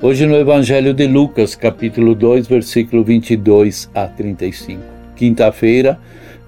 Hoje no Evangelho de Lucas, capítulo 2, versículo 22 a 35. Quinta-feira,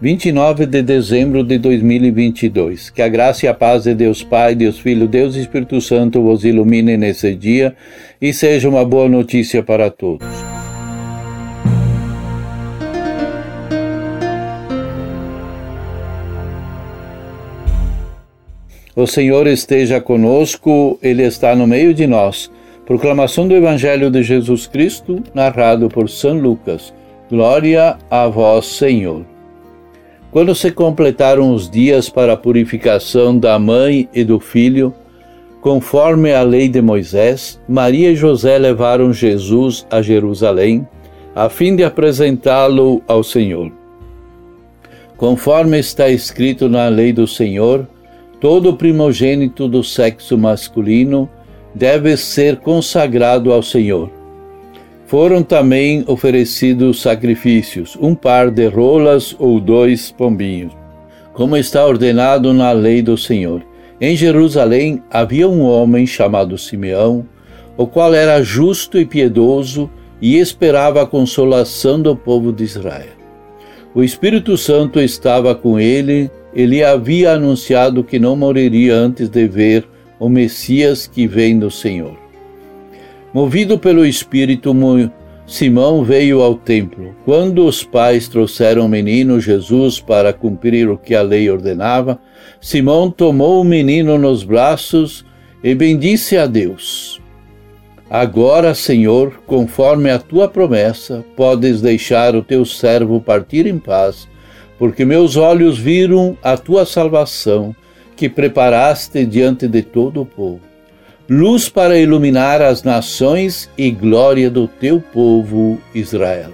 29 de dezembro de 2022. Que a graça e a paz de Deus Pai, Deus Filho, Deus Espírito Santo vos ilumine nesse dia e seja uma boa notícia para todos. O Senhor esteja conosco, Ele está no meio de nós. Proclamação do Evangelho de Jesus Cristo, narrado por São Lucas. Glória a vós, Senhor. Quando se completaram os dias para a purificação da mãe e do filho, conforme a lei de Moisés, Maria e José levaram Jesus a Jerusalém, a fim de apresentá-lo ao Senhor. Conforme está escrito na lei do Senhor, todo primogênito do sexo masculino deve ser consagrado ao Senhor. Foram também oferecidos sacrifícios, um par de rolas ou dois pombinhos, como está ordenado na lei do Senhor. Em Jerusalém havia um homem chamado Simeão, o qual era justo e piedoso e esperava a consolação do povo de Israel. O Espírito Santo estava com ele, ele havia anunciado que não morreria antes de ver o Messias que vem do Senhor. Movido pelo Espírito, Simão veio ao templo. Quando os pais trouxeram o menino Jesus para cumprir o que a lei ordenava, Simão tomou o menino nos braços e bendisse a Deus. Agora, Senhor, conforme a tua promessa, podes deixar o teu servo partir em paz, porque meus olhos viram a tua salvação que preparaste diante de todo o povo, luz para iluminar as nações e glória do teu povo Israel.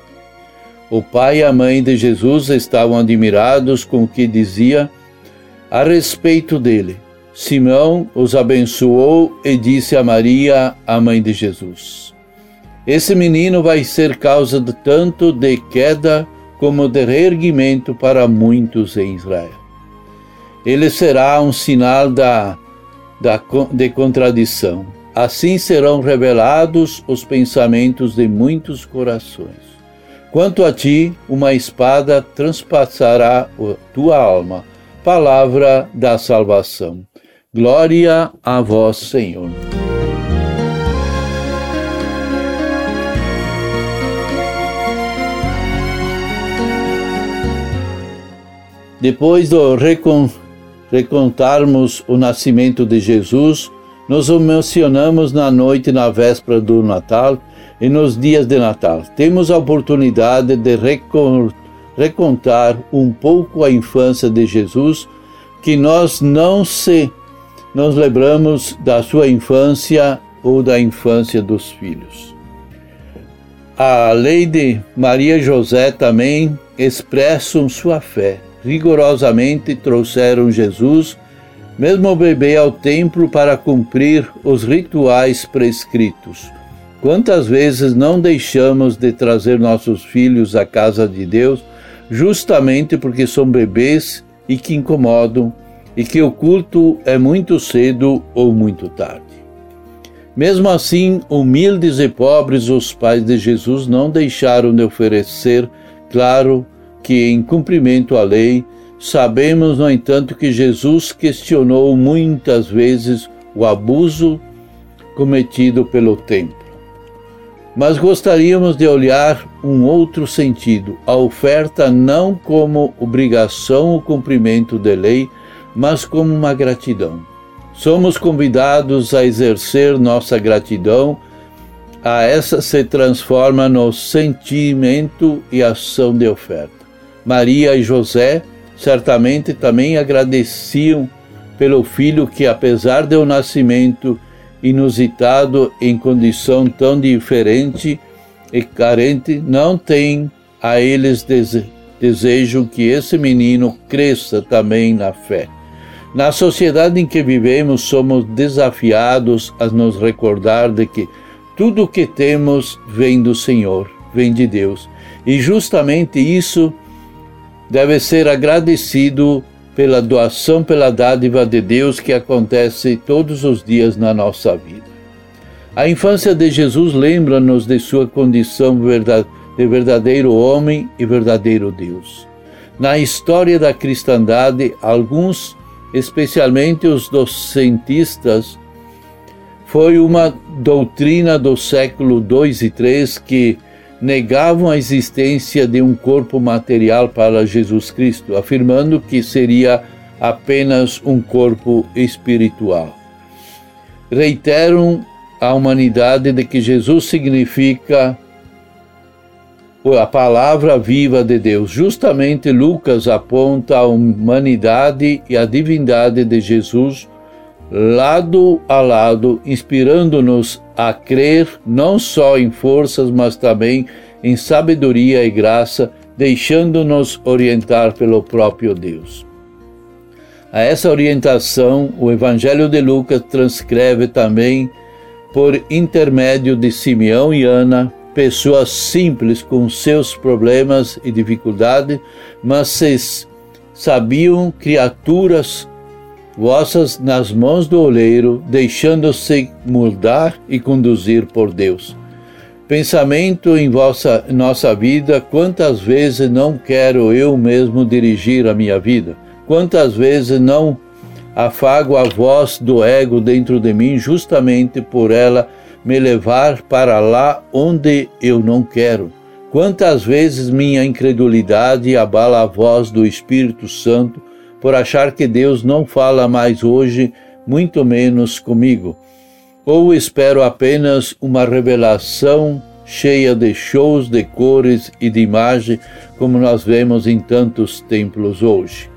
O pai e a mãe de Jesus estavam admirados com o que dizia a respeito dele. Simão os abençoou e disse a Maria, a mãe de Jesus: Esse menino vai ser causa de tanto de queda como de reerguimento para muitos em Israel ele será um sinal da, da, de contradição. Assim serão revelados os pensamentos de muitos corações. Quanto a ti, uma espada transpassará a tua alma. Palavra da salvação. Glória a vós, Senhor. Depois do recon recontarmos o nascimento de Jesus, nos emocionamos na noite na véspera do Natal e nos dias de Natal. Temos a oportunidade de recontar um pouco a infância de Jesus, que nós não se nos lembramos da sua infância ou da infância dos filhos. A lei de Maria José também expressam sua fé rigorosamente trouxeram Jesus, mesmo o bebê, ao templo para cumprir os rituais prescritos. Quantas vezes não deixamos de trazer nossos filhos à casa de Deus justamente porque são bebês e que incomodam e que o culto é muito cedo ou muito tarde? Mesmo assim, humildes e pobres, os pais de Jesus não deixaram de oferecer, claro, que, em cumprimento à lei, sabemos, no entanto, que Jesus questionou muitas vezes o abuso cometido pelo templo. Mas gostaríamos de olhar um outro sentido, a oferta não como obrigação ou cumprimento de lei, mas como uma gratidão. Somos convidados a exercer nossa gratidão, a essa se transforma no sentimento e ação de oferta. Maria e José certamente também agradeciam pelo filho que, apesar de um nascimento inusitado em condição tão diferente, e carente não têm a eles dese desejo que esse menino cresça também na fé. Na sociedade em que vivemos, somos desafiados a nos recordar de que tudo o que temos vem do Senhor, vem de Deus. E justamente isso deve ser agradecido pela doação, pela dádiva de Deus que acontece todos os dias na nossa vida. A infância de Jesus lembra-nos de sua condição de verdadeiro homem e verdadeiro Deus. Na história da cristandade, alguns, especialmente os docentistas, foi uma doutrina do século II e III que negavam a existência de um corpo material para Jesus Cristo, afirmando que seria apenas um corpo espiritual. Reiteram a humanidade de que Jesus significa a palavra viva de Deus. Justamente Lucas aponta a humanidade e a divindade de Jesus lado a lado, inspirando-nos a crer não só em forças, mas também em sabedoria e graça, deixando-nos orientar pelo próprio Deus. A essa orientação, o Evangelho de Lucas transcreve também por intermédio de Simeão e Ana, pessoas simples com seus problemas e dificuldades, mas se sabiam criaturas vossas nas mãos do oleiro, deixando-se moldar e conduzir por Deus. Pensamento em vossa nossa vida, quantas vezes não quero eu mesmo dirigir a minha vida? Quantas vezes não afago a voz do ego dentro de mim, justamente por ela me levar para lá onde eu não quero. Quantas vezes minha incredulidade abala a voz do Espírito Santo por achar que Deus não fala mais hoje, muito menos comigo. Ou espero apenas uma revelação cheia de shows de cores e de imagem, como nós vemos em tantos templos hoje.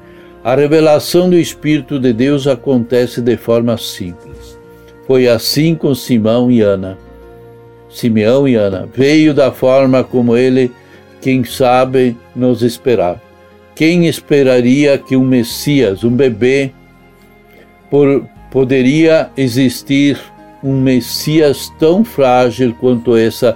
A revelação do Espírito de Deus acontece de forma simples. Foi assim com Simão e Ana. Simeão e Ana veio da forma como ele, quem sabe, nos esperava. Quem esperaria que um Messias, um bebê, por, poderia existir um Messias tão frágil quanto essa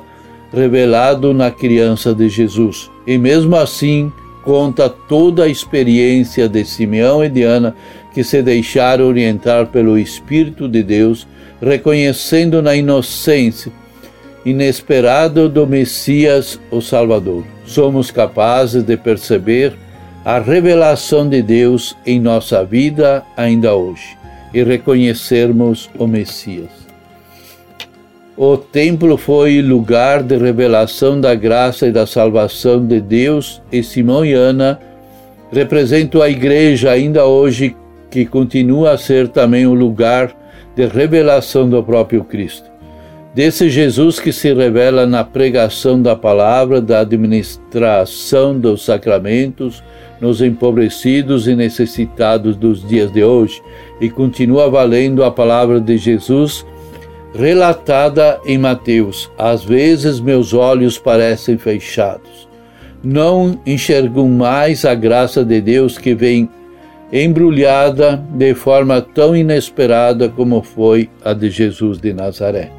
revelado na criança de Jesus? E mesmo assim, conta toda a experiência de Simeão e de Ana que se deixaram orientar pelo Espírito de Deus, reconhecendo na inocência inesperado do Messias, o Salvador. Somos capazes de perceber a revelação de Deus em nossa vida ainda hoje e reconhecermos o Messias. O templo foi lugar de revelação da graça e da salvação de Deus, e Simão e Ana representam a igreja ainda hoje, que continua a ser também um lugar de revelação do próprio Cristo. Desse Jesus que se revela na pregação da palavra, da administração dos sacramentos, nos empobrecidos e necessitados dos dias de hoje, e continua valendo a palavra de Jesus relatada em Mateus. Às vezes meus olhos parecem fechados. Não enxergo mais a graça de Deus que vem embrulhada de forma tão inesperada como foi a de Jesus de Nazaré.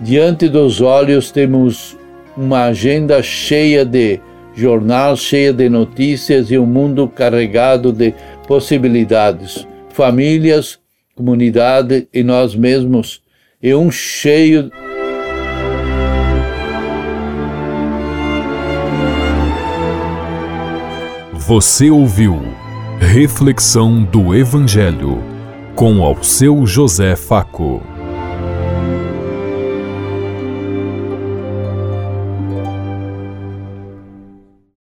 Diante dos olhos temos uma agenda cheia de jornal, cheia de notícias e um mundo carregado de possibilidades. Famílias, comunidade e nós mesmos e um cheio Você ouviu Reflexão do Evangelho com ao seu José Faco.